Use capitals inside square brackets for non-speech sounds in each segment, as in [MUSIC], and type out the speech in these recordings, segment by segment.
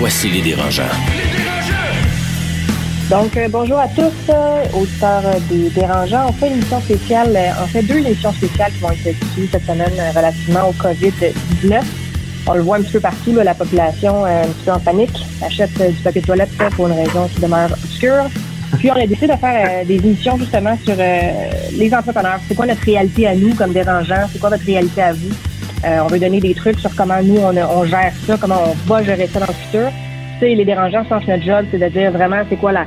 Voici les dérangeants. Donc, euh, bonjour à tous, euh, auditeurs euh, des Dérangeants. On fait une émission spéciale, euh, en fait deux émissions spéciales qui vont être diffusées cette semaine euh, relativement au COVID-19. On le voit un petit peu partout, la population un petit peu en panique, achète du papier de toilette pour une raison qui demeure obscure. Puis on a décidé de faire des émissions justement sur les entrepreneurs. C'est quoi notre réalité à nous comme dérangeants? C'est quoi votre réalité à vous? Euh, on veut donner des trucs sur comment nous, on, on gère ça, comment on va gérer ça dans le futur. Tu sais, les dérangeants, je pense que notre job, c'est de dire vraiment c'est quoi la,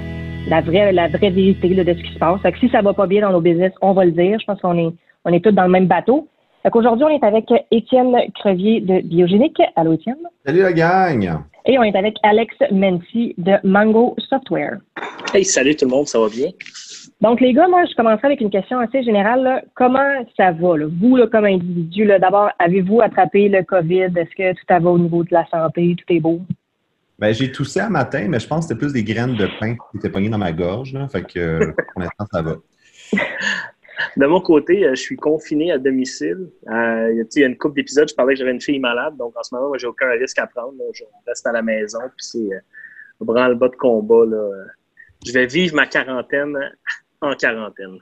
la vraie la vraie vérité là, de ce qui se passe. Fait que si ça va pas bien dans nos business, on va le dire. Je pense qu'on est on est tous dans le même bateau. Fait qu'aujourd'hui, on est avec Étienne Crevier de Biogénique. Allô, Étienne? Salut la gang! Et on est avec Alex Mency de Mango Software. Hey, salut tout le monde, ça va bien? Donc, les gars, moi, je commencerai avec une question assez générale. là. Comment ça va, là? vous, là, comme individu? D'abord, avez-vous attrapé le COVID? Est-ce que tout va au niveau de la santé? Tout est beau? Ben, j'ai toussé un matin, mais je pense que c'était plus des graines de pain qui étaient pognées dans ma gorge. Là. Fait que euh, pour l'instant, ça va. [LAUGHS] De mon côté, euh, je suis confiné à domicile. Euh, il y a- tu sais, il y a une couple d'épisodes, je parlais que j'avais une fille malade, donc en ce moment, moi, j'ai aucun risque à prendre. là. Je reste à la maison, puis c'est euh, branle-bas de combat. Là. Je vais vivre ma quarantaine en quarantaine.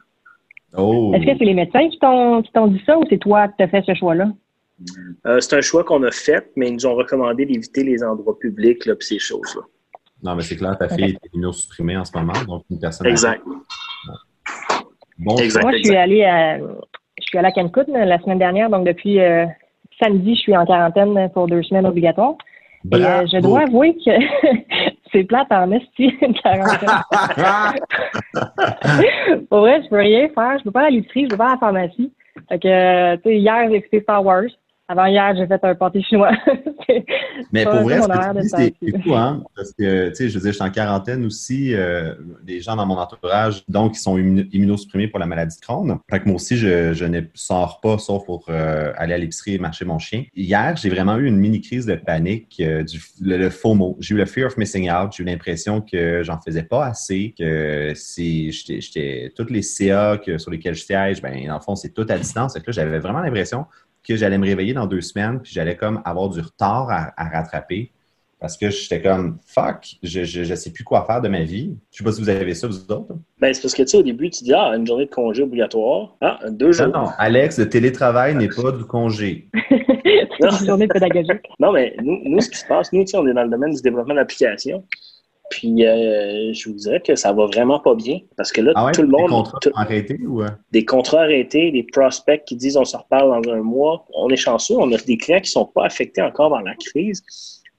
Oh! Est-ce que c'est les médecins qui t'ont qui t'ont dit ça ou c'est toi qui as fait ce choix-là? Euh, c'est un choix qu'on a fait, mais ils nous ont recommandé d'éviter les endroits publics là, puis ces choses-là. Non, mais c'est clair, ta fille est immunosupprimée en ce moment, donc une personne. Exact. Bon, Exact. Moi, je suis allée à, je suis allée à Cancun euh, la semaine dernière, donc depuis euh, samedi, je suis en quarantaine pour deux semaines obligatoires. Et euh, je dois avouer que [LAUGHS] c'est plate en esti, une quarantaine. Pour vrai, je peux rien faire. Je peux pas aller à l'épicerie, je peux pas à la pharmacie. Fait que, euh, tu sais, hier, j'ai écouté Star Wars. Avant hier, j'ai fait un pâté chinois. [LAUGHS] Mais pour vrai, ce c'est fou, hein? Parce que, tu sais, je veux dire, je suis en quarantaine aussi. euh, des gens dans mon entourage, donc, qui sont immuno- immunosupprimés pour la maladie de Crohn. Fait que moi aussi, je, je ne sors pas, sauf pour euh, aller à l'épicerie et marcher mon chien. Hier, j'ai vraiment eu une mini-crise de panique, euh, du, le, le FOMO. J'ai eu le fear of missing out. J'ai eu l'impression que j'en faisais pas assez, que si j'étais, j'étais- toutes les CA que, sur lesquels je siège, ben, dans le fond, c'est tout à distance. Fait que là, j'avais vraiment l'impression que j'allais me réveiller dans deux semaines, puis j'allais comme avoir du retard à, à rattraper. Parce que j'étais comme fuck, je, je, je sais plus quoi faire de ma vie. Je sais pas si vous avez ça, vous autres. Ben, c'est parce que, tu sais, au début, tu dis, ah, une journée de congé obligatoire. Ah, deux jours. Non, non, Alex, le télétravail n'est pas du congé. [LAUGHS] c'est une journée pédagogique. Non, mais nous, nous, ce qui se passe, nous, tu sais, on est dans le domaine du développement d'applications. Puis, euh, je vous dirais que ça va vraiment pas bien. Parce que là, Ah ouais, tout le monde, contrats tout- sont arrêtés ou... euh? des contrats arrêtés, des prospects qui disent on se reparle dans un mois. On est chanceux, on a des clients qui sont pas affectés encore par la crise.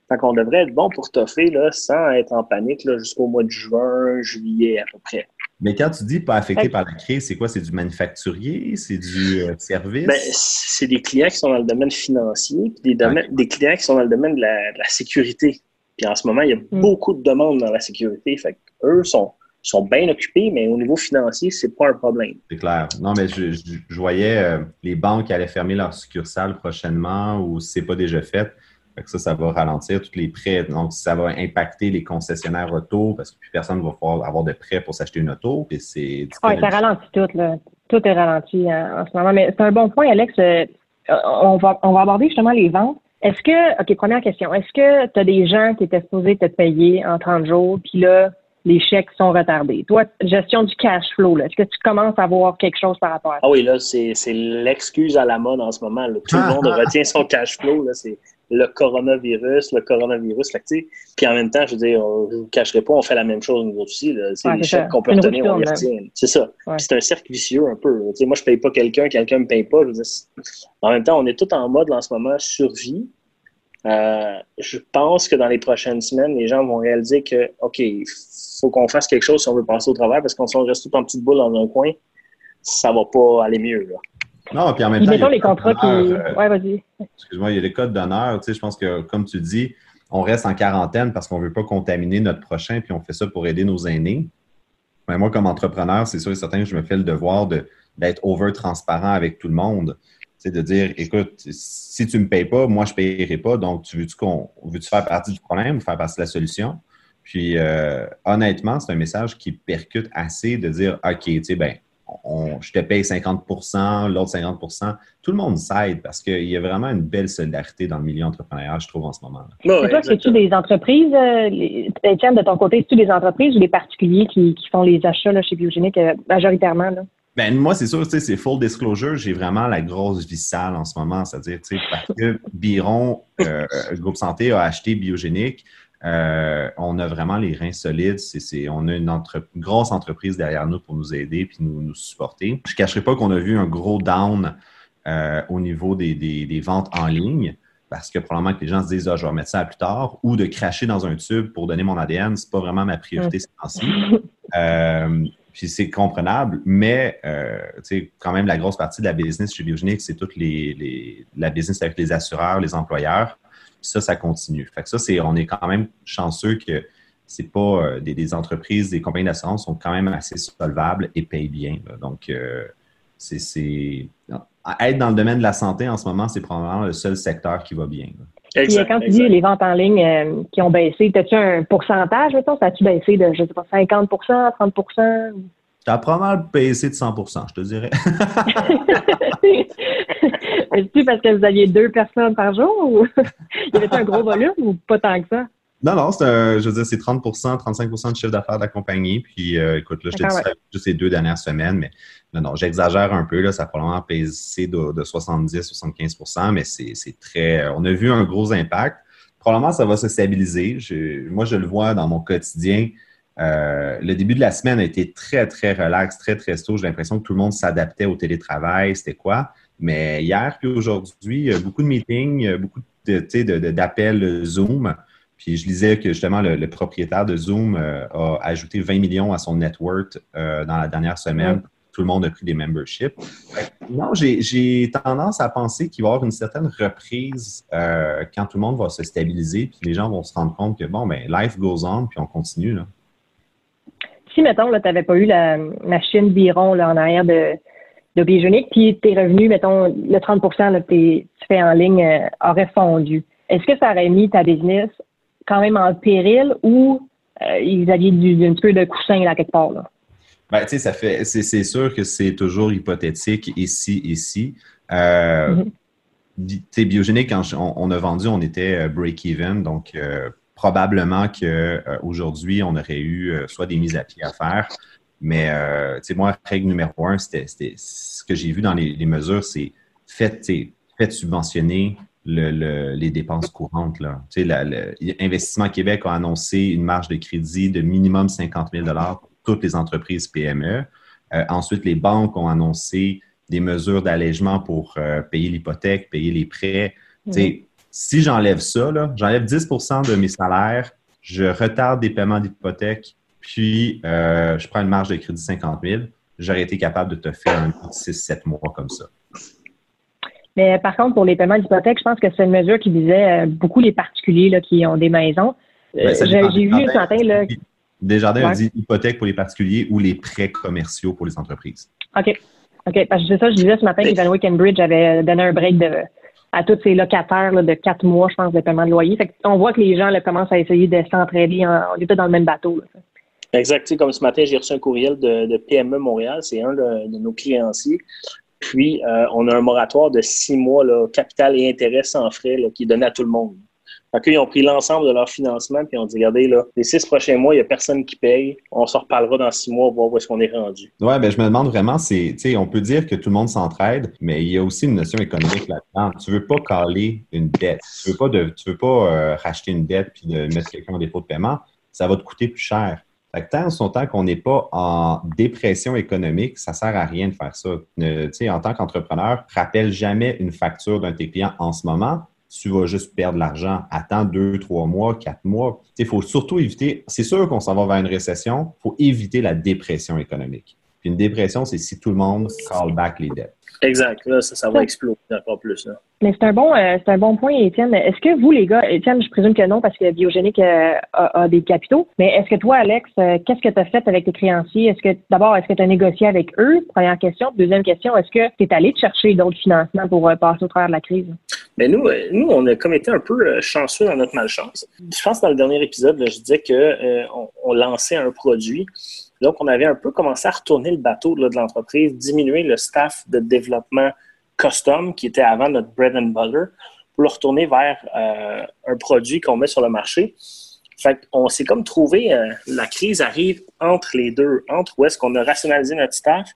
Fait qu'on devrait être bon pour toffer là, sans être en panique là, jusqu'au mois de juin, juillet à peu près. Mais quand tu dis pas affecté par la crise, c'est quoi? C'est du manufacturier? C'est du euh, service? Ben, c'est des clients qui sont dans le domaine financier, puis des, domaines- des clients qui sont dans le domaine de la, de la sécurité. Puis en ce moment, il y a beaucoup de demandes dans la sécurité. Fait eux sont, sont bien occupés, mais au niveau financier, c'est pas un problème. C'est clair. Non, mais je, je- je voyais euh, les banques allaient fermer leur succursale prochainement ou si c'est pas déjà fait. Fait que ça, ça va ralentir tous les prêts. Donc, ça va impacter les concessionnaires auto parce que plus personne ne va pouvoir avoir de prêts pour s'acheter une auto. Puis c'est Oui, ça ralentit tout, là. Tout est ralenti hein, en ce moment. Mais c'est un bon point, Alex. Euh, on, va, on va aborder justement les ventes. Est-ce que, OK, première question. Est-ce que tu as des gens qui étaient supposés te payer en 30 jours, puis là, les chèques sont retardés? Toi, gestion du cash flow, là. Est-ce que tu commences à voir quelque chose par rapport à ça? Ah oui, là, c'est c'est l'excuse à la mode en ce moment. là. Tout le monde retient son cash flow. là. C'est le coronavirus, le coronavirus. Fait que, tu sais, Puis en même temps, je veux dire, on- je ne vous cacherai pas, on fait la même chose nous aussi. là. C'est Ouais, les chèques qu'on peut retenir, on les retient. C'est ça. Ouais. C'est un cercle vicieux un peu. Moi, je ne paye pas quelqu'un, quelqu'un ne me paye pas. Je veux dire, c'est- en même temps, on est tout en mode là, en ce moment survie. Euh, je pense que dans les prochaines semaines, les gens vont réaliser que, OK, faut qu'on fasse quelque chose si on veut passer au travers, parce qu'on si on reste tout en petite boule dans un coin, ça va pas aller mieux. Là. Non, puis en même temps. il y a les contrats qui. euh, Ouais, vas-y. Excuse-moi, il y a les codes d'honneur. Tu sais, je pense que, comme tu dis, on reste en quarantaine parce qu'on ne veut pas contaminer notre prochain, puis on fait ça pour aider nos aînés. Mais moi, comme entrepreneur, c'est sûr et certain que je me fais le devoir d'être over-transparent avec tout le monde. C'est de dire, écoute, si tu ne me payes pas, moi, je ne payerai pas. Donc, tu veux-tu qu'on veux-tu faire partie du problème ou faire partie de la solution? Puis, euh, honnêtement, c'est un message qui percute assez de dire, OK, tu sais, ben, je te paye 50% l'autre 50% Tout le monde s'aide parce qu'il y a vraiment une belle solidarité dans le milieu entrepreneurial, je trouve, en ce moment. -là. toi, c'est-tu des entreprises, euh, Étienne, de ton côté, c'est-tu des entreprises ou des particuliers qui, font les achats chez Biogénique euh, majoritairement? Ben, moi, c'est sûr, c'est full disclosure. J'ai vraiment la grosse vie sale en ce moment. C'est-à-dire, parce que Biron, euh, Groupe Santé, a acheté Biogénique. Euh, on a vraiment les reins solides. on a une, grosse entreprise derrière nous pour nous aider puis nous, nous supporter. Je ne cacherai pas qu'on a vu un gros down euh, au niveau des, ventes en ligne parce que probablement que les gens se disent ah, je vais remettre ça plus tard ou de cracher dans un tube pour donner mon ADN, c'est pas vraiment ma priorité temps-ci. Euh, puis c'est comprenable, mais quand même la grosse partie de la business chez Biogenic, c'est toute les, la business avec les assureurs, les employeurs ça, ça continue. Fait que ça, c'est, on est quand même chanceux que c'est pas euh, des, entreprises, des compagnies d'assurance sont quand même assez solvables et payent bien. Donc, euh, c'est, être dans le domaine de la santé en ce moment, c'est probablement le seul secteur qui va bien. Puis, quand tu dis les ventes en ligne euh, qui ont baissé, as-tu un pourcentage, mettons? Ça a-tu baissé de, je sais pas, 50% 30 Tu as probablement baissé de 100% je te dirais. [LAUGHS] [LAUGHS] Est-ce parce que vous aviez deux personnes par jour ou [LAUGHS] il y avait un gros volume ou pas tant que ça? Non, non, c'est je veux dire, c'est 30% 35% de chiffre d'affaires de la compagnie. Puis, euh, écoute, là, je te dis ça juste ces deux dernières semaines, mais non, non, j'exagère un peu. Là, ça a probablement baissé de, de 70-75% mais c'est très. On a vu un gros impact. Probablement, ça va se stabiliser. moi, je le vois dans mon quotidien. Euh, le début de la semaine a été très, très relax, très, très tôt. J'ai l'impression que tout le monde s'adaptait au télétravail. C'était quoi? Mais hier puis aujourd'hui, beaucoup de meetings, beaucoup d'appels de, Zoom. Puis je lisais que justement le, propriétaire de Zoom euh, a ajouté 20 millions à son network euh, dans la dernière semaine. Tout le monde a pris des memberships. Non, j'ai tendance à penser qu'il va y avoir une certaine reprise euh, quand tout le monde va se stabiliser, puis les gens vont se rendre compte que bon, ben life goes on, puis on continue. Là. Si, mettons, tu n'avais pas eu la machine Biron là, en arrière de, de biogénique, puis tes revenus, mettons, le 30% que tu fais en ligne euh, aurait fondu. Est-ce que ça aurait mis ta business quand même en péril ou euh, ils avaient du, un peu de coussin là quelque part? Là? Ben, tu sais, ça fait, c'est sûr que c'est toujours hypothétique ici, ici. Euh, mm-hmm. Biogénique, quand on, a vendu, on était euh, break-even, donc probablement qu'aujourd'hui, on aurait eu soit des mises à pied à faire, mais, euh, tu sais, moi, règle numéro un, c'était ce que j'ai vu dans les, mesures, c'est faites, faites subventionner le, les dépenses courantes. Là. Tu sais, Investissement Québec a annoncé une marge de crédit de minimum 50 000 pour toutes les entreprises PME. Euh, ensuite, les banques ont annoncé des mesures d'allègement pour euh, payer l'hypothèque, payer les prêts. Tu sais, si j'enlève ça, j'enlève 10% de mes salaires, je retarde des paiements d'hypothèque, puis euh, je prends une marge de crédit 50 000, j'aurais été capable de te faire un 6-7 mois comme ça. Mais par contre, pour les paiements d'hypothèque, je pense que c'est une mesure qui visait euh, beaucoup les particuliers là, qui ont des maisons. Ben, euh, j'ai vu ce matin. Là, Desjardins a dit hypothèque pour les particuliers ou les prêts commerciaux pour les entreprises. OK. OK. Parce que c'est ça, je disais ce matin qu'Evan Cambridge avait donné un break à tous ses locataires de quatre mois, je pense, de paiement de loyer. on voit que les gens commencent à essayer de s'entraider. On est dans le même bateau. Là. Exact. comme ce matin, j'ai reçu un courriel de, PME Montréal. C'est un de, nos créanciers. Puis, euh, on a un moratoire de six mois, là, capital et intérêt sans frais, qui est donné à tout le monde. Ils ont pris l'ensemble de leur financement, puis ont dit, regardez, là, les six prochains mois, il n'y a personne qui paye. On s'en reparlera dans six mois, voir où est-ce qu'on est rendu. Oui, ben, je me demande vraiment, c'est, tu sais, on peut dire que tout le monde s'entraide, mais il y a aussi une notion économique là-dedans. Tu veux pas caler une dette. Tu veux pas de, tu veux pas euh, racheter une dette puis de mettre quelqu'un en défaut de paiement. Ça va te coûter plus cher. Fait que tant son temps qu'on n'est pas en dépression économique, ça sert à rien de faire ça. en tant qu'entrepreneur, rappelle jamais une facture d'un de tes clients en ce moment. Tu vas juste perdre l'argent. Attends deux, trois mois, quatre mois. Il faut surtout éviter, c'est sûr qu'on s'en va vers une récession, il faut éviter la dépression économique. Puis une dépression, c'est si tout le monde call back les dettes. Exact. Là, ça, ça va exploser encore plus. Mais c'est un bon euh, c'est un bon point, Étienne. Est-ce que vous, les gars, Étienne, je présume que non, parce que Biogénique euh, a, des capitaux, mais est-ce que toi, Alex, euh, qu'est-ce que tu as fait avec tes créanciers? Est-ce que d'abord, est-ce que tu as négocié avec eux? Première question. Deuxième question, est-ce que tu es allé chercher d'autres financements pour passer au travers de la crise? Mais ben, nous, nous, on a comme été un peu chanceux dans notre malchance. Je pense que dans le dernier épisode, je disais qu'on on lançait un produit donc, on avait un peu commencé à retourner le bateau de l'entreprise, diminuer le staff de développement custom qui était avant notre bread and butter pour le retourner vers euh, un produit qu'on met sur le marché. Fait on s'est comme trouvé, euh, la crise arrive entre les deux, entre où est-ce qu'on a rationalisé notre staff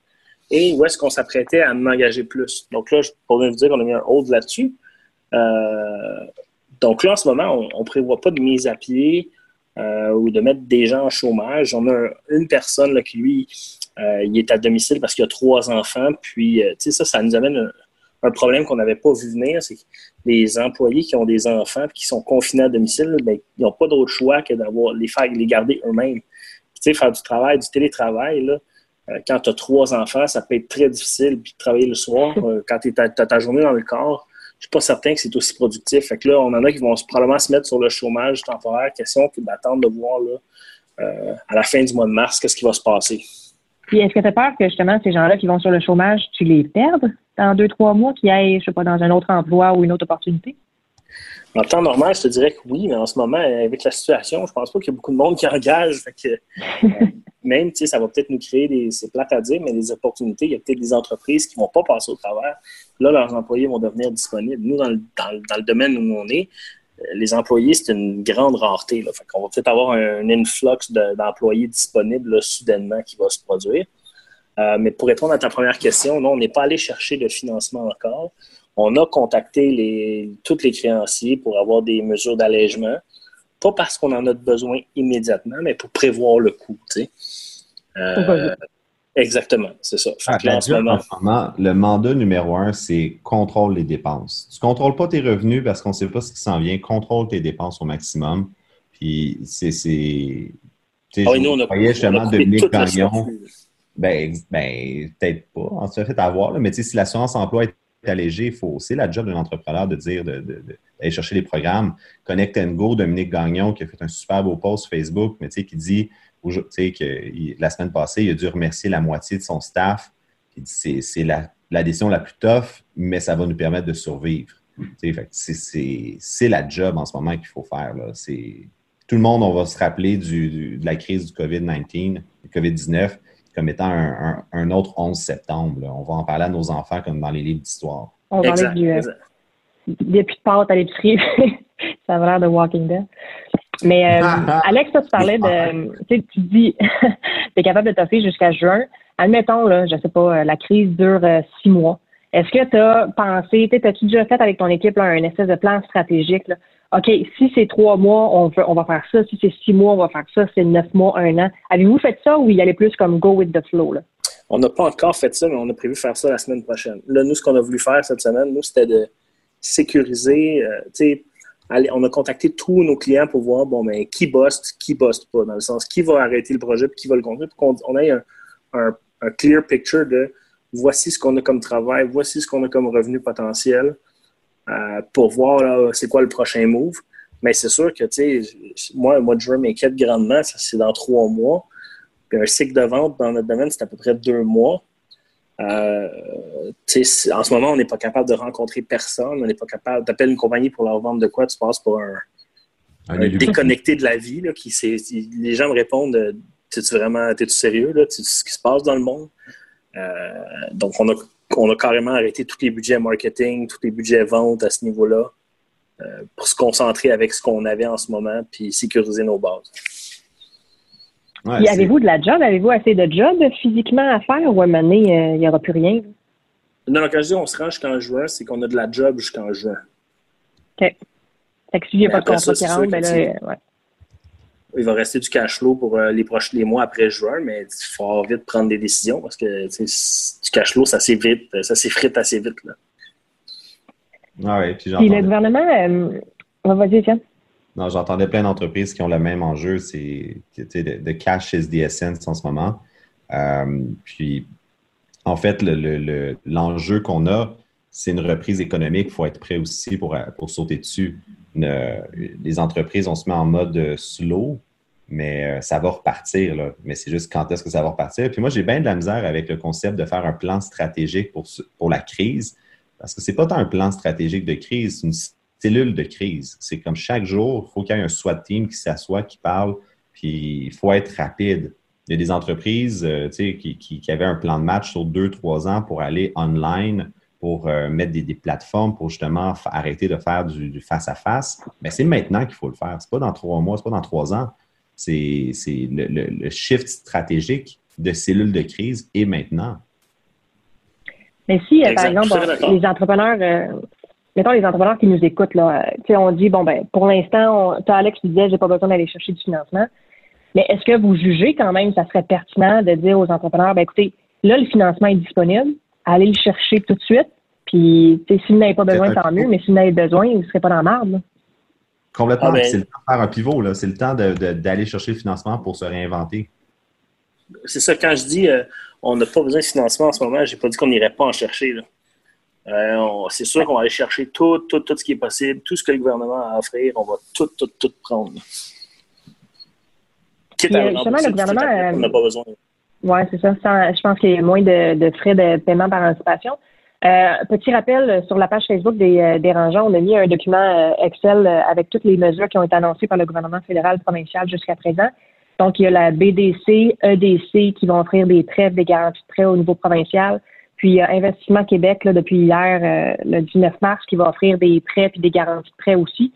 et où est-ce qu'on s'apprêtait à en engager plus. Donc là, je pourrais vous dire qu'on a mis un hold là-dessus. Euh, donc là, en ce moment, on ne prévoit pas de mise à pied euh, ou de mettre des gens en chômage. On a une personne là, qui, lui, euh, il est à domicile parce qu'il a trois enfants. Puis, euh, tu sais, ça, ça nous amène un, problème qu'on n'avait pas vu venir. C'est que les employés qui ont des enfants et qui sont confinés à domicile, bien, ils n'ont pas d'autre choix que d'avoir les faire les garder eux-mêmes. Tu sais, faire du travail, du télétravail, là, quand tu as trois enfants, ça peut être très difficile. Puis travailler le soir, quand tu as ta journée dans le corps, je suis pas certain que c'est aussi productif. Fait que là, on en a qui vont probablement se mettre sur le chômage temporaire. Question d'attendre de voir là, euh, à la fin du mois de mars qu'est-ce qui va se passer. Puis est-ce que tu as peur que justement ces gens-là qui vont sur le chômage, tu les perdes dans deux, trois mois, qu'ils aillent, je sais pas, dans un autre emploi ou une autre opportunité? En temps normal, je te dirais que oui, mais en ce moment, avec la situation, je pense pas qu'il y a beaucoup de monde qui engage. Euh, même, tu ça va peut-être nous créer des, c'est à dire, mais des opportunités. Il y a peut-être des entreprises qui vont pas passer au travers. Là, leurs employés vont devenir disponibles. Nous, dans le, dans, le domaine où on est, euh, les employés, c'est une grande rareté. Là. Fait qu'on va peut-être avoir un, influx d'employés disponibles soudainement qui va se produire. Euh, mais pour répondre à ta première question, non, on n'est pas allé chercher de financement encore. On a contacté les, tous les créanciers pour avoir des mesures d'allègement, pas parce qu'on en a besoin immédiatement, mais pour prévoir le coût. Euh, exactement, c'est ça. Ah, en ce moment, le mandat numéro un, c'est contrôle les dépenses. Tu ne contrôles pas tes revenus parce qu'on ne sait pas ce qui s'en vient. Contrôle tes dépenses au maximum. Puis c'est. Ah oui, nous, on a, justement Dominique Gagnon. Ben, ben peut-être pas. En fait, à voir. Mais si l'assurance emploi est allégé. faut, c'est la job d'un entrepreneur de dire, d'aller chercher les programmes. Connect and Go, Dominique Gagnon, qui a fait un super beau post Facebook, mais tu sais, qui dit, que la semaine passée, il a dû remercier la moitié de son staff. C'est, la, décision la plus tough, mais ça va nous permettre de survivre. C'est, la job en ce moment qu'il faut faire. Tout le monde, on va se rappeler de la crise du COVID-19, du COVID-19 comme étant un, autre 11 septembre. On va en parler à nos enfants comme dans les livres d'histoire. On va parler du, euh, des de pâtes à l'épicerie. [LAUGHS] ça a l'air de Walking Dead. Mais euh, [LAUGHS] Alex, tu parlais de. Tu sais, tu dis, [LAUGHS] tu es capable de toffer jusqu'à juin. Admettons, là, je sais pas, euh, la crise dure six mois. Est-ce que tu as pensé, as-tu déjà fait avec ton équipe un espèce de plan stratégique? Là? OK, si c'est trois mois, on, va faire ça. Si c'est six mois, on va faire ça. Si c'est neuf mois, un an. Avez-vous fait ça ou y allait plus comme go with the flow? Là? On n'a pas encore fait ça, mais on a prévu faire ça la semaine prochaine. Là, nous, ce qu'on a voulu faire cette semaine, nous, c'était de sécuriser. Euh, on a contacté tous nos clients pour voir, bon, mais qui bosse, qui bosse pas, dans le sens qui va arrêter le projet, puis qui va le continuer, pour qu'on ait un, un, un, clear picture de voici ce qu'on a comme travail, voici ce qu'on a comme revenu potentiel. Euh, pour voir c'est quoi le prochain move. Mais c'est sûr que, tu sais, moi, de juin m'inquiète grandement. Ça, c'est dans trois mois. Puis un cycle de vente dans notre domaine, c'est à peu près deux mois. Euh, en ce moment, on n'est pas capable de rencontrer personne. On n'est pas capable. Tu appelles une compagnie pour leur vendre de quoi, tu passes pour un, déconnecté de la vie. Là, qui, les gens me répondent Es-tu vraiment es-tu sérieux? Là? ce qui se passe dans le monde? Euh, donc, on a on a carrément arrêté tous les budgets marketing, tous les budgets vente à ce niveau-là euh, pour se concentrer avec ce qu'on avait en ce moment puis sécuriser nos bases. avez-vous de la job? Avez-vous assez de job physiquement à faire ou à un moment donné, euh, il n'y aura plus rien? Non, non, quand je dis on se rend jusqu'en juin, c'est qu'on a de la job jusqu'en juin. OK. Fait que s'il n'y a pas de contrat qui rentre, ben là, ouais il va rester du cash flow pour euh, les prochains mois après juin, mais il faut vite prendre des décisions parce que du cash flow, ça s'effrite, ça s'effrite assez vite. Là. Ah oui, puis, le gouvernement, euh, vas-y, tiens. Non, j'entendais plein d'entreprises qui ont le même enjeu, c'est de, cash is the essence en ce moment. Euh, puis en fait, l'enjeu qu'on a, c'est une reprise économique. Il faut être prêt aussi pour, pour sauter dessus. les entreprises, on se met en mode slow, mais euh, ça va repartir. Là. Mais c'est juste quand est-ce que ça va repartir. Puis moi, j'ai bien de la misère avec le concept de faire un plan stratégique pour, pour la crise, parce que c'est pas tant un plan stratégique de crise, c'est une cellule de crise. C'est comme chaque jour, il faut qu'il y ait un SWAT team qui s'assoit, qui parle, puis il faut être rapide. Il y a des entreprises euh, qui, qui, qui, avaient un plan de match sur deux, trois ans pour aller online, pour euh, mettre des, plateformes pour justement arrêter de faire du face-à-face. Mais c'est maintenant qu'il faut le faire. C'est pas dans trois mois, c'est pas dans trois ans c'est le, shift stratégique de cellules de crise et maintenant. Mais si, euh, par exemple, les entrepreneurs, euh, mettons les entrepreneurs qui nous écoutent, là, euh, on dit, bon, ben, pour l'instant, tu Alex qui disait, j'ai pas besoin d'aller chercher du financement. Mais est-ce que vous jugez quand même que ça serait pertinent de dire aux entrepreneurs, ben, écoutez, là, le financement est disponible, allez le chercher tout de suite, puis, si vous n'avez pas besoin, tant mieux, mais si vous n'avez besoin, vous ne serez pas dans la marde. Complètement. Ah, ben, c'est le temps de faire un pivot. C'est le temps d'aller chercher le financement pour se réinventer. C'est ça. Quand je dis euh, on n'a pas besoin de financement en ce moment, je n'ai pas dit qu'on n'irait pas en chercher. Euh, c'est sûr qu'on va aller chercher tout, tout, tout ce qui est possible, tout ce que le gouvernement a à offrir, on va tout, tout, tout prendre. Quitte à justement, le gouvernement. On n'a pas besoin. Oui, c'est ça. je pense qu'il y a moins de, de, frais de paiement par anticipation. Euh, petit rappel, sur la page Facebook des euh, dérangeants, on a mis un document euh, Excel avec toutes les mesures qui ont été annoncées par le gouvernement fédéral provincial jusqu'à présent. Donc, il y a la BDC, EDC qui vont offrir des prêts, des garanties de prêts au niveau provincial. Puis, il y a Investissement Québec, là, depuis hier, le 19 mars, qui va offrir des prêts puis des garanties de prêts aussi.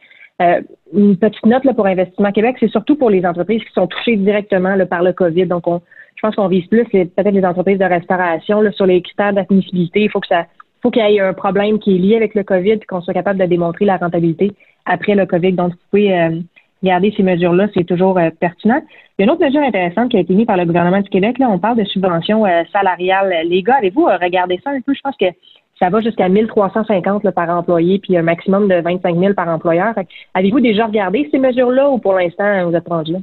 une petite note là, pour Investissement Québec, c'est surtout pour les entreprises qui sont touchées directement là, par le COVID. Donc, on, je pense qu'on vise plus peut-être les entreprises de restauration là, sur les critères d'admissibilité. Il faut que ça faut qu'il y ait un problème qui est lié avec le COVID qu'on soit capable de démontrer la rentabilité après le COVID. Donc, vous pouvez euh, garder ces mesures-là, c'est toujours euh, pertinent. Il y a une autre mesure intéressante qui a été mise par le gouvernement du Québec. Là, on parle de subventions euh, salariales. Les gars, avez-vous regardé ça un peu? Je pense que ça va jusqu'à 1350 par employé, puis un maximum de 25 000 par employeur. Avez-vous déjà regardé ces mesures-là ou pour l'instant, vous êtes rendu là?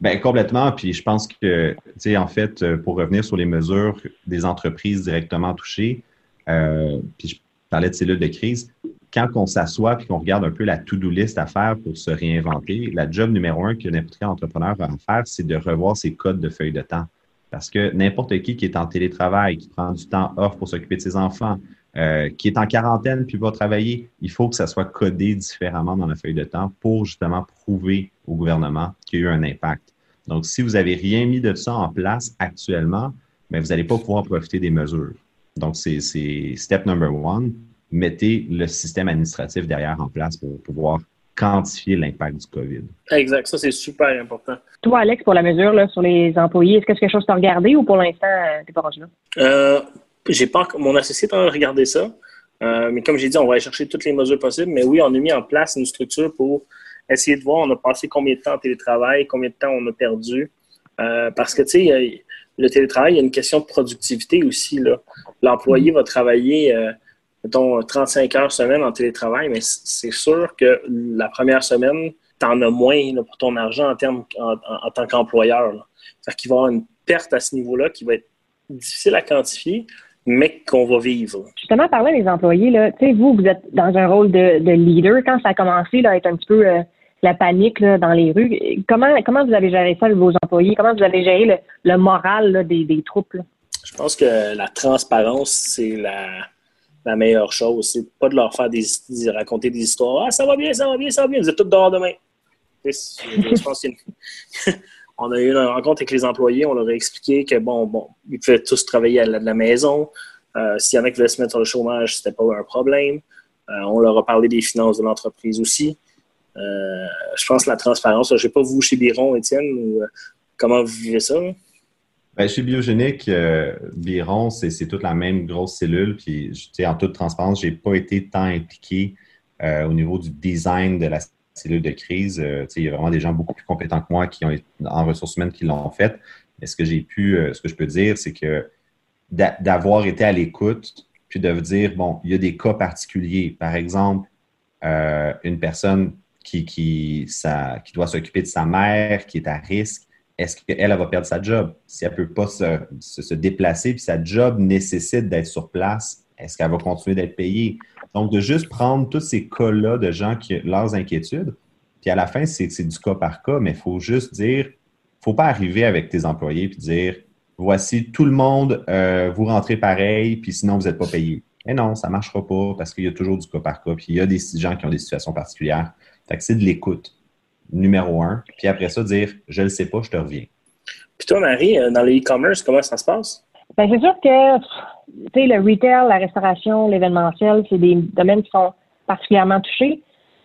Bien, complètement. Puis je pense que, tu sais, en fait, euh, pour revenir sur les mesures des entreprises directement touchées, euh, puis je parlais de cellules de crise, quand on s'assoit et qu'on regarde un peu la to-do list à faire pour se réinventer, la job numéro un que n'importe quel entrepreneur va faire, c'est de revoir ses codes de feuille de temps. Parce que n'importe qui qui est en télétravail, qui prend du temps off pour s'occuper de ses enfants, euh, qui est en quarantaine puis va travailler, il faut que ça soit codé différemment dans la feuille de temps pour justement prouver au gouvernement qu'il y a eu un impact. Donc, si vous n'avez rien mis de ça en place actuellement, mais ben, vous n'allez pas pouvoir profiter des mesures. Donc, c'est step number one. Mettez le système administratif derrière en place pour pouvoir quantifier l'impact du COVID. Exact, ça c'est super important. Toi, Alex, pour la mesure là, sur les employés, est-ce que c'est quelque chose que tu as regardé ou pour l'instant, tu n'es pas rendu là? Euh, j'ai pas mon associé est en train de regarder ça. Euh, mais comme j'ai dit, on va aller chercher toutes les mesures possibles. Mais oui, on a mis en place une structure pour essayer de voir on a passé combien de temps en télétravail, combien de temps on a perdu. Euh, parce que, tu sais, le télétravail, il y a une question de productivité aussi. L'employé va travailler, euh, mettons, 35 heures semaine en télétravail, mais c'est sûr que la première semaine, tu en as moins pour ton argent en, termes, en, tant qu'employeur. C'est-à-dire qu'il va y avoir une perte à ce niveau-là qui va être difficile à quantifier, mais qu'on va vivre. Justement, parler des employés, là, vous, vous êtes dans un rôle de, leader. Quand ça a commencé là, à être un petit peu euh, la panique là, dans les rues, comment, comment vous avez géré ça avec vos employés? Comment vous avez géré le, moral des, des, troupes? Je pense que la transparence, c'est la, meilleure chose. C'est pas de leur faire des, raconter des histoires. Ah, ça va bien, ça va bien, ça va bien. Vous êtes tous dehors demain. Je pense [LAUGHS] on a eu une rencontre avec les employés, on leur a expliqué que bon, bon, ils pouvaient tous travailler à la, la maison. Euh, S'il y en a qui voulaient se mettre sur le chômage, c'était pas un problème. Euh, on leur a parlé des finances de l'entreprise aussi. Euh, je pense la transparence, je ne sais pas vous chez Biron, Étienne, ou, euh, comment vous vivez ça? Ben, chez Biogénique, Biron, c'est toute la même grosse cellule. Puis, en toute transparence, je n'ai pas été tant impliqué au niveau du design de la cellule de crise. Euh, il y a vraiment des gens beaucoup plus compétents que moi qui ont en ressources humaines qui l'ont fait. Mais ce que j'ai pu, euh, ce que je peux dire, c'est que d'avoir été à l'écoute, puis de dire, bon, il y a des cas particuliers. Par exemple, euh, une personne qui, qui, doit s'occuper de sa mère, qui est à risque, est-ce qu'elle va perdre sa job? Si elle ne peut pas se, déplacer, puis sa job nécessite d'être sur place, est-ce qu'elle va continuer d'être payée? Donc, de juste prendre tous ces cas-là de gens qui leurs inquiétudes, puis à la fin, c'est du cas par cas, mais il faut juste dire, il ne faut pas arriver avec tes employés et dire, voici tout le monde, euh, vous rentrez pareil, puis sinon, vous n'êtes pas payé. Mais non, ça ne marchera pas parce qu'il y a toujours du cas par cas, puis il y a des gens qui ont des situations particulières. Fait que c'est de l'écoute numéro un. Puis après ça, dire je ne le sais pas, je te reviens. Puis toi, Marie, euh, dans le e-commerce, comment ça se passe? Bien, c'est sûr que le retail, la restauration, l'événementiel, c'est des domaines qui sont particulièrement touchés.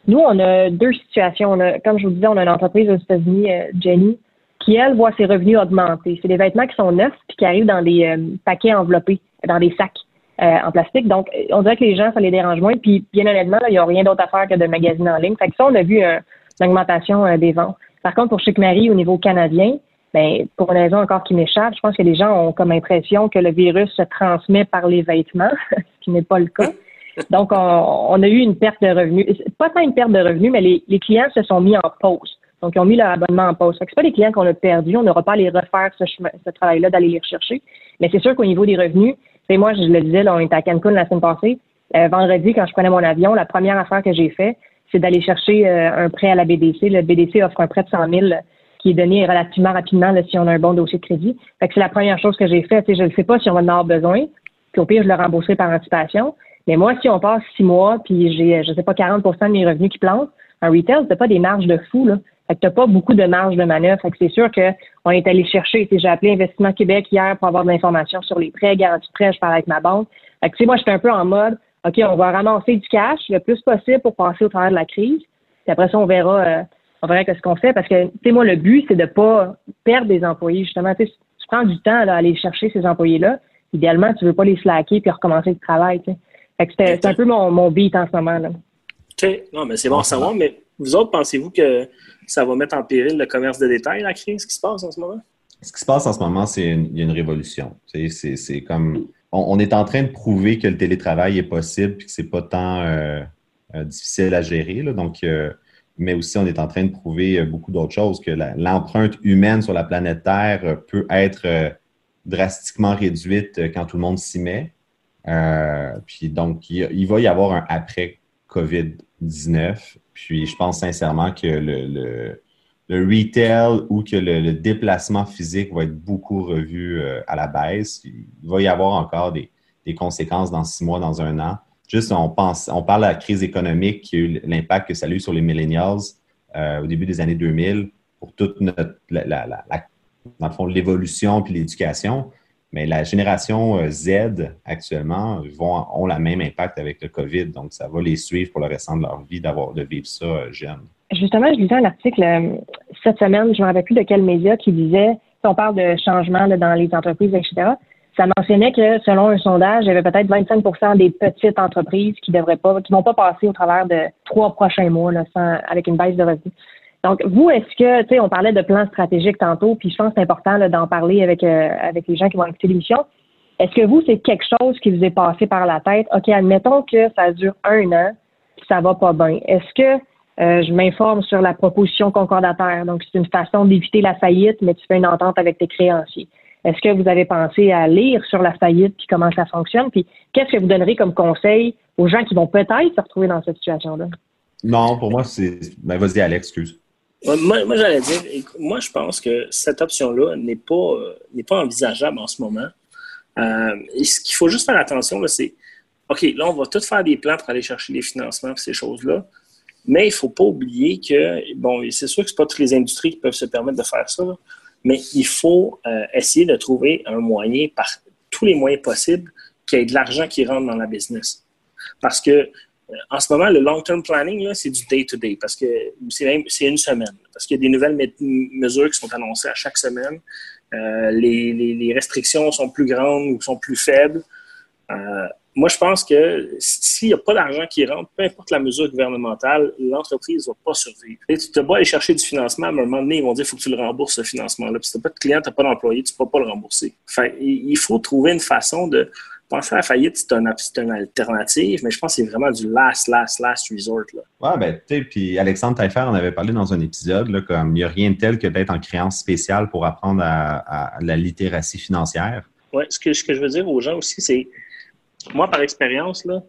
Nous, on a deux situations. comme je vous disais, on a une entreprise aux États-Unis, euh, Jenny, qui, elle, voit ses revenus augmenter. C'est des vêtements qui sont neufs puis qui arrivent dans des euh, paquets enveloppés, dans des sacs en plastique. Donc, on dirait que les gens, ça les dérange moins. Puis, bien honnêtement, il n'y a rien d'autre à faire que de magasiner en ligne. Fait que ça, on a vu un, l'augmentation euh, des ventes. Par contre, pour Chic Marie, au niveau canadien, ben, pour une raison encore qui m'échappe, je pense que les gens ont comme impression que le virus se transmet par les vêtements, [LAUGHS] ce qui n'est pas le cas. Donc, on, a eu une perte de revenus. Pas tant une perte de revenus, mais les, clients se sont mis en pause. Donc, ils ont mis leur abonnement en pause. Ce pas des clients qu'on a perdus. On n'aura pas à les refaire ce, ce travail-là, d'aller les rechercher. Mais c'est sûr qu'au niveau des revenus, c'est moi, je le disais, là, on était à Cancun la semaine passée. Euh, vendredi, quand je prenais mon avion, la première affaire que j'ai fait, c'est d'aller chercher euh, un prêt à la BDC. Le BDC offre un prêt de 100 000 qui est donné relativement rapidement si on a un bon dossier de crédit. Fait que c'est la première chose que j'ai faite. Je ne sais pas si on va en avoir besoin. Puis au pire, je le rembourserai par anticipation. Mais moi, si on passe six mois, puis j'ai, je sais pas, 40% de mes revenus qui plantent, un retail, t'as pas des marges de fou, là. Fait que t'as pas beaucoup de marge de manœuvre. Fait que c'est sûr qu'on est allé chercher. J'ai appelé Investissement Québec hier pour avoir de l'information sur les prêts, garantie de prêt, je parlais avec ma banque. Fait que, moi, j'étais un peu en mode, OK, on va ramasser du cash le plus possible pour passer au travers de la crise. Puis après ça, on verra, euh, on verra ce qu'on fait. Parce que, tu sais, moi, le but, c'est de pas perdre des employés. Justement, tu prends du temps à aller chercher ces employés-là. Idéalement, tu veux pas les slacker puis recommencer le travail. Fait que c'est un peu mon, mon beat en ce moment. Là. OK. Non, mais c'est bon à savoir. Mais vous autres, pensez-vous que ça va mettre en péril le commerce de détail, la crise, ce qui se passe en ce moment? Ce qui se passe en ce moment, c'est une, y a une révolution. C'est comme on, est en train de prouver que le télétravail est possible et que c'est pas tant euh, euh, difficile à gérer. donc, euh, mais aussi, on est en train de prouver beaucoup d'autres choses, que l'empreinte humaine sur la planète Terre peut être drastiquement réduite quand tout le monde s'y met. puis donc, il, va y avoir un après COVID-19. Puis je pense sincèrement que le le retail ou que le, déplacement physique va être beaucoup revu euh, à la baisse. Il va y avoir encore des, conséquences dans six mois, dans un an. Juste, on pense, on parle de la crise économique, qui a eu l'impact que ça a eu sur les millennials euh, au début des années 2000 pour toute notre, la, dans le fond, l'évolution puis l'éducation. Mais la génération euh, Z actuellement vont, ont le même impact avec le COVID. Donc, ça va les suivre pour le restant de leur vie d'avoir de vivre ça jeune. Justement, je lisais un article euh, cette semaine, je ne me rappelle plus de quel média, qui disait, si on parle de changement dans les entreprises, etc., ça mentionnait que selon un sondage, il y avait peut-être 25% des petites entreprises qui devraient pas, vont pas passer au travers de trois prochains mois sans, avec une baisse de revenus. Donc, vous, est-ce que, tu sais, on parlait de plan stratégique tantôt, puis je pense que c'est important d'en parler avec, euh, avec les gens qui vont écouter l'émission. Est-ce que vous, c'est quelque chose qui vous est passé par la tête? OK, admettons que ça dure un an, puis ça va pas bien. Est-ce que euh, je m'informe sur la proposition concordataire? Donc, c'est une façon d'éviter la faillite, mais tu fais une entente avec tes créanciers. Est-ce que vous avez pensé à lire sur la faillite puis comment ça fonctionne? Puis qu'est-ce que vous donnerez comme conseil aux gens qui vont peut-être se retrouver dans cette situation-là? Non, pour moi, c'est. Ben, vas-y, Alex, excuse. Moi, j'allais dire, moi, je pense que cette option-là n'est pas, euh, pas envisageable en ce moment. Euh, ce qu'il faut juste faire attention, c'est OK, là, on va tout faire des plans pour aller chercher les financements et ces choses-là. Mais il ne faut pas oublier que, bon, c'est sûr que ce pas toutes les industries qui peuvent se permettre de faire ça, mais il faut euh, essayer de trouver un moyen, par tous les moyens possibles, qu'il y ait de l'argent qui rentre dans la business. Parce que en ce moment, le long-term planning, c'est du day-to-day, parce que c'est une semaine, parce qu'il y a des nouvelles mesures qui sont annoncées à chaque semaine. Euh, les, restrictions sont plus grandes ou sont plus faibles moi, je pense que s'il n'y a pas d'argent qui rentre, peu importe la mesure gouvernementale, l'entreprise ne va pas survivre. Tu te bats aller chercher du financement, à un moment donné, ils vont dire qu'il faut que tu le rembourses, ce financement-là. Si tu n'as pas de client, tu n'as pas d'employé, tu ne peux pas le rembourser. Il faut trouver une façon de penser à la faillite, c'est un, une alternative, mais je pense que c'est vraiment du last, last, last resort. Là. Ouais, ben, tu sais, puis Alexandre Taillefer en avait parlé dans un épisode, là, comme il n'y a rien de tel que d'être en créance spéciale pour apprendre à, la littératie financière. Oui, ce que, ce que je veux dire aux gens aussi, c'est, moi, par expérience, là,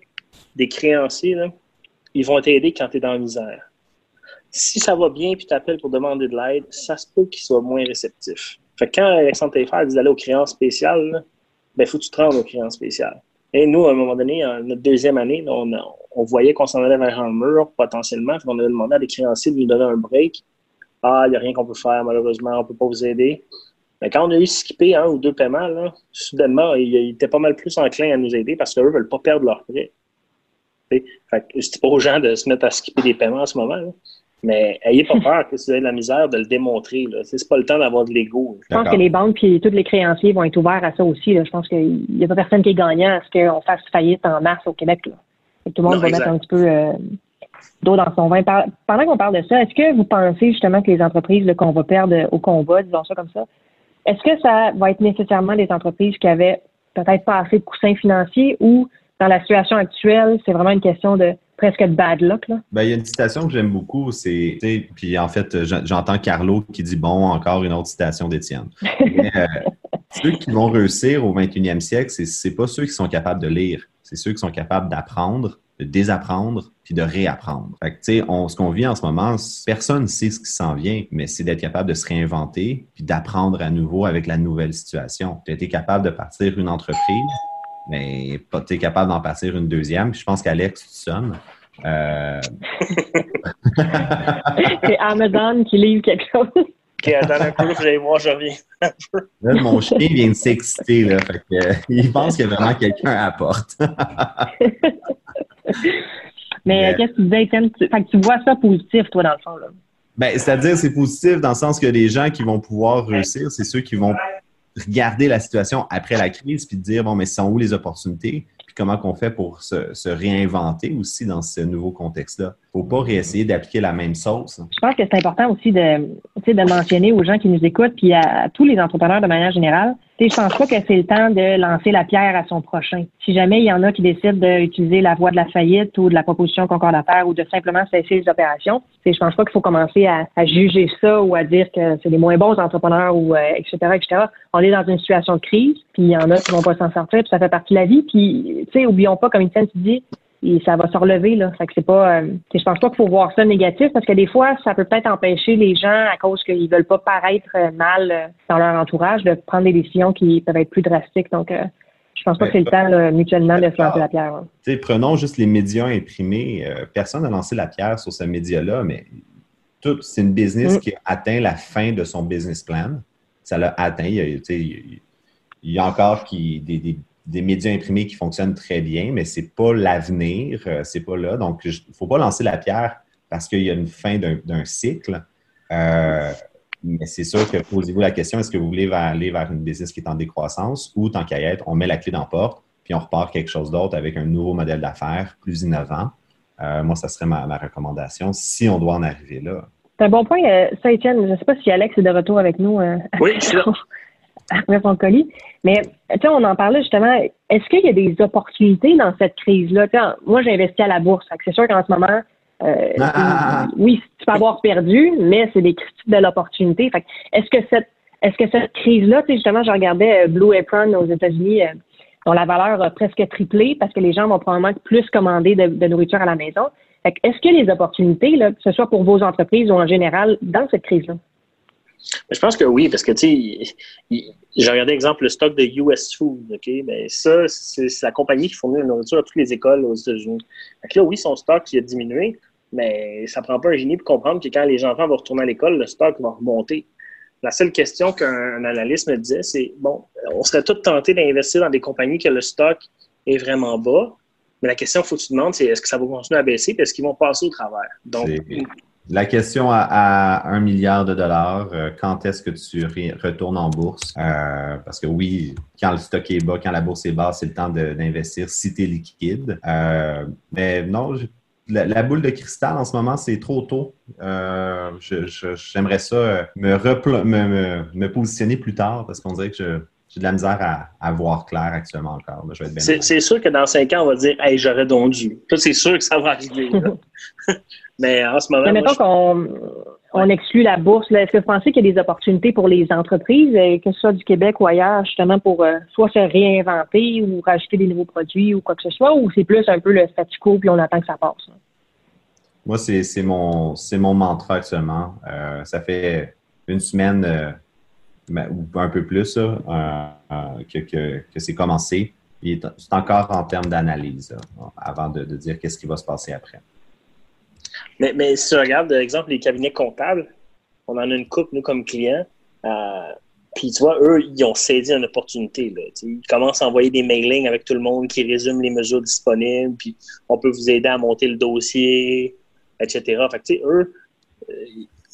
des créanciers, là, ils vont t'aider quand tu es dans la misère. Si ça va bien puis tu appelles pour demander de l'aide, ça se peut qu'ils soient moins réceptifs. Fait que quand Alexandre Taillefer dit d'aller aux créances spéciales, ben, faut que tu te rendes créances spéciales. Et nous, à un moment donné, notre deuxième année, on, on voyait qu'on s'en allait vers un mur potentiellement. On avait demandé à des créanciers de nous donner un break. Ah, il n'y a rien qu'on peut faire, malheureusement, on ne peut pas vous aider. Mais quand on a eu skippé un ou deux paiements, là, soudainement, ils étaient pas mal plus enclins à nous aider parce qu'eux ne veulent pas perdre leur prêt. Fait pas aux gens de se mettre à skipper des paiements en ce moment. Là. Mais ayez pas peur que si vous avez de la misère de le démontrer. Ce n'est pas le temps d'avoir de l'ego. Je pense que les banques et tous les créanciers vont être ouverts à ça aussi. Je pense qu'il n'y a pas personne qui est gagnant à ce qu'on fasse faillite en mars au Québec. Tout le monde va mettre un petit peu euh, d'eau dans son vin. Pendant qu'on parle de ça, est-ce que vous pensez justement que les entreprises qu'on va perdre au combat, disons ça comme ça, est-ce que ça va être nécessairement des entreprises qui avaient peut-être pas assez de coussins financiers ou dans la situation actuelle, c'est vraiment une question de presque de bad luck. Là. Ben, il y a une citation que j'aime beaucoup, c'est, puis en fait, j'entends Carlo qui dit bon, encore une autre citation d'Étienne. [LAUGHS] Euh, ceux qui vont réussir au 21e siècle, c'est, n'est pas ceux qui sont capables de lire, c'est ceux qui sont capables d'apprendre, de désapprendre, puis de réapprendre. Fait que, tu sais, ce qu'on vit en ce moment, personne ne sait ce qui s'en vient, mais c'est d'être capable de se réinventer, puis d'apprendre à nouveau avec la nouvelle situation. Tu été capable de partir une entreprise, mais pas tu es capable d'en partir une deuxième. je pense qu'Alex, tu sonnes. Euh... [LAUGHS] c'est Amazon qui livre quelque chose. Ok, attends un peu, je vais voir, je reviens. là, mon chien vient de s'exciter, là. Fait que, euh, il pense que vraiment quelqu'un à la porte. [LAUGHS] Mais, qu'est-ce que tu disais, Étienne? Fait que tu vois ça positif, toi, dans le fond, là. Ben, c'est-à-dire, c'est positif dans le sens que les gens qui vont pouvoir réussir, c'est ceux qui vont regarder la situation après la crise puis dire, bon, mais sont où les opportunités? Puis comment qu'on fait pour se, réinventer aussi dans ce nouveau contexte-là? Faut pas réessayer d'appliquer la même sauce. Je pense que c'est important aussi de, de mentionner aux gens qui nous écoutent puis à tous les entrepreneurs de manière générale je pense pas que c'est le temps de lancer la pierre à son prochain. Si jamais il y en a qui décident d'utiliser la voie de la faillite ou de la proposition concordataire ou de simplement cesser les opérations, je pense pas qu'il faut commencer à, juger ça ou à dire que c'est les moins bons entrepreneurs ou etc., euh, etc. On est dans une situation de crise, puis il y en a qui vont pas s'en sortir, puis ça fait partie de la vie. Puis, tu sais, oublions pas, comme Étienne tu dis, et ça va se relever là. Fait que c'est pas, euh, je pense pas qu'il faut voir ça négatif parce que des fois, ça peut peut-être empêcher les gens à cause qu'ils veulent pas paraître euh, mal euh, dans leur entourage de prendre des décisions qui peuvent être plus drastiques. Donc, je pense pas que c'est le temps mutuellement de se lancer la pierre. Prenons juste les médias imprimés. personne n'a lancé la pierre sur ce média-là, mais tout, c'est une business mm. qui a atteint la fin de son business plan. Ça l'a atteint. Il y, a, il y a encore qui, des, des des médias imprimés qui fonctionnent très bien, mais c'est pas l'avenir, euh, c'est pas là. Donc, il faut pas lancer la pierre parce qu'il y a une fin d'un cycle. Euh, mais c'est sûr que posez-vous la question, est-ce que vous voulez aller vers une business qui est en décroissance ou tant qu'à y être, on met la clé dans la porte, puis on repart quelque chose d'autre avec un nouveau modèle d'affaires plus innovant. Euh, moi, ça serait ma, recommandation si on doit en arriver là. C'est un bon point, ça, Étienne. Je ne sais pas si Alex est de retour avec nous. oui, [LAUGHS] je suis là. Après son colis. Mais tu sais, on en parlait justement. Est-ce qu'il y a des opportunités dans cette crise-là? Moi, j'ai investi à la bourse. C'est sûr qu'en ce moment, euh, ah, ah, ah, oui, tu peux avoir perdu, mais c'est des critiques de l'opportunité. Est-ce que cette est-ce que cette crise-là, tu sais, justement, je regardais euh, Blue Apron aux États-Unis, euh, dont la valeur a presque triplé parce que les gens vont probablement plus commander de, nourriture à la maison. Est-ce a des opportunités, là, que ce soit pour vos entreprises ou en général, dans cette crise-là? Je pense que oui, parce que, tu sais, j'ai regardé, exemple, le stock de US Food, OK? Ben, ça, c'est la compagnie qui fournit la nourriture à toutes les écoles aux États-Unis. Là, oui, son stock, il a diminué, mais ça prend pas un génie pour comprendre que quand les enfants vont retourner à l'école, le stock va remonter. La seule question qu'un analyste me disait, c'est, bon, on serait tous tentés d'investir dans des compagnies que le stock est vraiment bas, mais la question qu'il faut que tu demandes, c'est est-ce que ça va continuer à baisser, puis est-ce qu'ils vont passer au travers? Donc, la question à, un milliard de dollars, euh, quand est-ce que tu retournes en bourse? Euh, parce que oui, quand le stock est bas, quand la bourse est basse, c'est le temps d'investir si tu es liquide. Euh, mais non, la, boule de cristal en ce moment, c'est trop tôt. J'aimerais ça me, me, me, positionner plus tard parce qu'on dirait que j'ai de la misère à, voir clair actuellement encore. C'est sûr que dans cinq ans, on va dire Hey, j'aurais donc dû. c'est sûr que ça va arriver. [LAUGHS] Mais en ce moment. Mais mettons qu'on on exclut la bourse. Est-ce que vous pensez qu'il y a des opportunités pour les entreprises, euh, que ce soit du Québec ou ailleurs, justement, pour euh, soit se réinventer ou rajouter des nouveaux produits ou quoi que ce soit, ou c'est plus un peu le statu quo puis on attend que ça passe? Moi, c'est mon, mon mantra actuellement. Euh, ça fait une semaine ou un peu plus que, que, c'est commencé. C'est encore en termes d'analyse avant de, de dire qu'est-ce qui va se passer après. Mais, mais si tu regardes, par exemple, les cabinets comptables, on en a une coupe, nous, comme clients. Euh, puis, tu vois, eux, ils ont saisi une opportunité. Là, ils commencent à envoyer des mailings avec tout le monde qui résument les mesures disponibles, puis on peut vous aider à monter le dossier, etc. Fait que, eux, euh,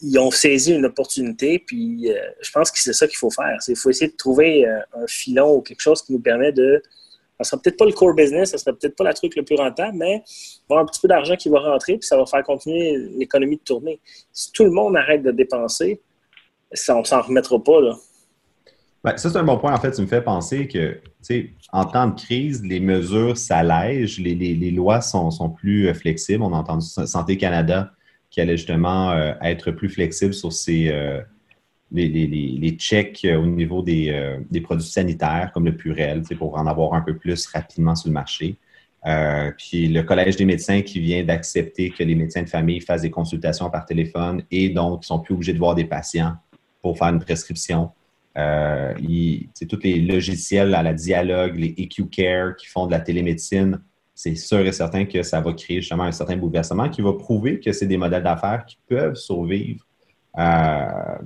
ils ont saisi une opportunité, puis euh, je pense que c'est ça qu'il faut faire. Il faut essayer de trouver un filon ou quelque chose qui nous permet de ça sera peut-être pas le core business, ça sera peut-être pas la truc le plus rentable, mais il va y avoir un petit peu d'argent qui va rentrer, puis ça va faire continuer l'économie de tourner. Si tout le monde arrête de dépenser, ça, on s'en remettra pas, là. Ben, ça, c'est un bon point. En fait, tu me fais penser que, en temps de crise, les mesures s'allègent, les, lois sont, plus euh, flexibles. On a entendu Santé Canada qui allait justement euh, être plus flexible sur ces, euh, les, checks euh, au niveau des, euh, des, produits sanitaires, comme le Purel, pour en avoir un peu plus rapidement sur le marché. Euh, puis le Collège des médecins qui vient d'accepter que les médecins de famille fassent des consultations par téléphone et donc ils sont plus obligés de voir des patients pour faire une prescription. Euh, c'est tous les logiciels à la dialogue, les EQ Care qui font de la télémédecine. C'est sûr et certain que ça va créer justement un certain bouleversement qui va prouver que c'est des modèles d'affaires qui peuvent survivre euh,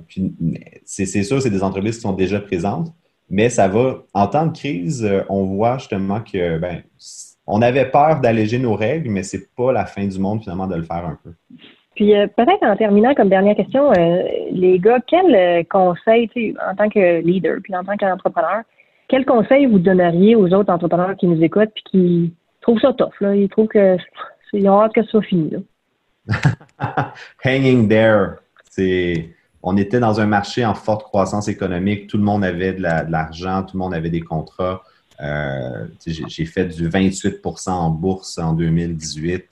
c'est sûr, c'est des entreprises qui sont déjà présentes, mais ça va, en temps de crise, euh, on voit justement que, ben, on avait peur d'alléger nos règles, mais c'est pas la fin du monde finalement de le faire un peu. Puis euh, peut-être en terminant comme dernière question, les gars, quel conseil, en tant que leader, puis en tant qu'entrepreneur, quel conseil vous donneriez aux autres entrepreneurs qui nous écoutent puis qui trouvent ça tough, là, ils trouvent que ils ont hâte que ce soit fini. [LAUGHS] Hanging there on était dans un marché en forte croissance économique. Tout le monde avait de l'argent, tout le monde avait des contrats. Euh, j'ai fait du 28% en bourse en 2018.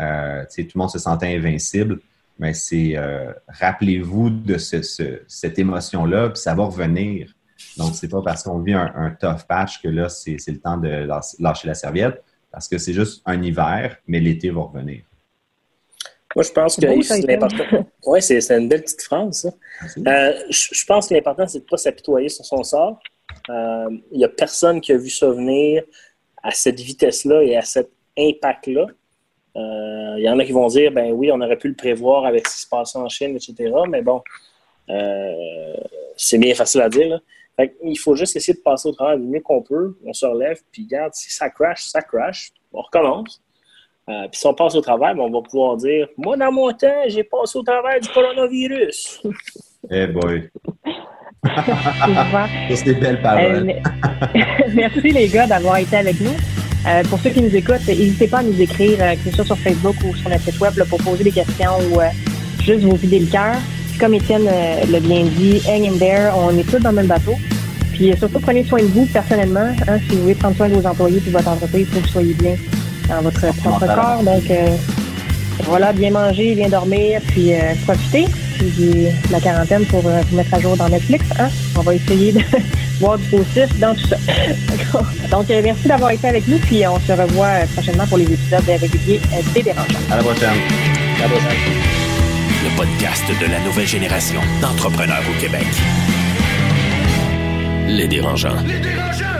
Euh, tout le monde se sentait invincible. Mais c'est euh, rappelez-vous de cette émotion-là, puis ça va revenir. Donc, c'est pas parce qu'on vit un, tough patch que là, c'est le temps de lâcher la serviette, parce que c'est juste un hiver, mais l'été va revenir. Moi, je pense que l'important. Oui, c'est une belle petite phrase, ça. Euh, je, pense que l'important, c'est de ne pas s'apitoyer sur son sort. Euh, il n'y a personne qui a vu ça venir à cette vitesse-là et à cet impact-là. Euh, il y en a qui vont dire, ben oui, on aurait pu le prévoir avec ce qui se passe en Chine, etc. Mais bon, c'est bien facile à dire. il faut juste essayer de passer au travail du mieux qu'on peut. On se relève, puis regarde, si ça crash, ça crash. On recommence. Euh, puis si on passe au travail, ben, on va pouvoir dire Moi, dans mon temps, j'ai passé au travail du coronavirus. [LAUGHS] Eh boy! C'est des belles paroles. Euh, [LAUGHS] merci les gars d'avoir été avec nous. Euh, pour ceux qui nous écoutent, n'hésitez pas à nous écrire, que ce soit sur Facebook ou sur notre site web, pour poser des questions ou juste vous vider le cœur. Comme Étienne l'a bien dit, hang in there, on est tous dans le même bateau. Puis surtout, prenez soin de vous personnellement. Hein, si vous voulez prendre soin de vos employés et de votre entreprise, il faut que vous soyez bien dans votre propre corps. Donc, euh, voilà, bien manger, bien dormir, puis euh, profiter de la quarantaine pour euh, vous mettre à jour dans Netflix. Hein? On va essayer de [LAUGHS] voir du positif dans tout ça. [LAUGHS] Donc, merci d'avoir été avec nous, puis on se revoit prochainement pour les épisodes réguliers des dérangeants. À la prochaine. À la prochaine. Le podcast de la nouvelle génération d'entrepreneurs au Québec. Les dérangeants. Les dérangeants!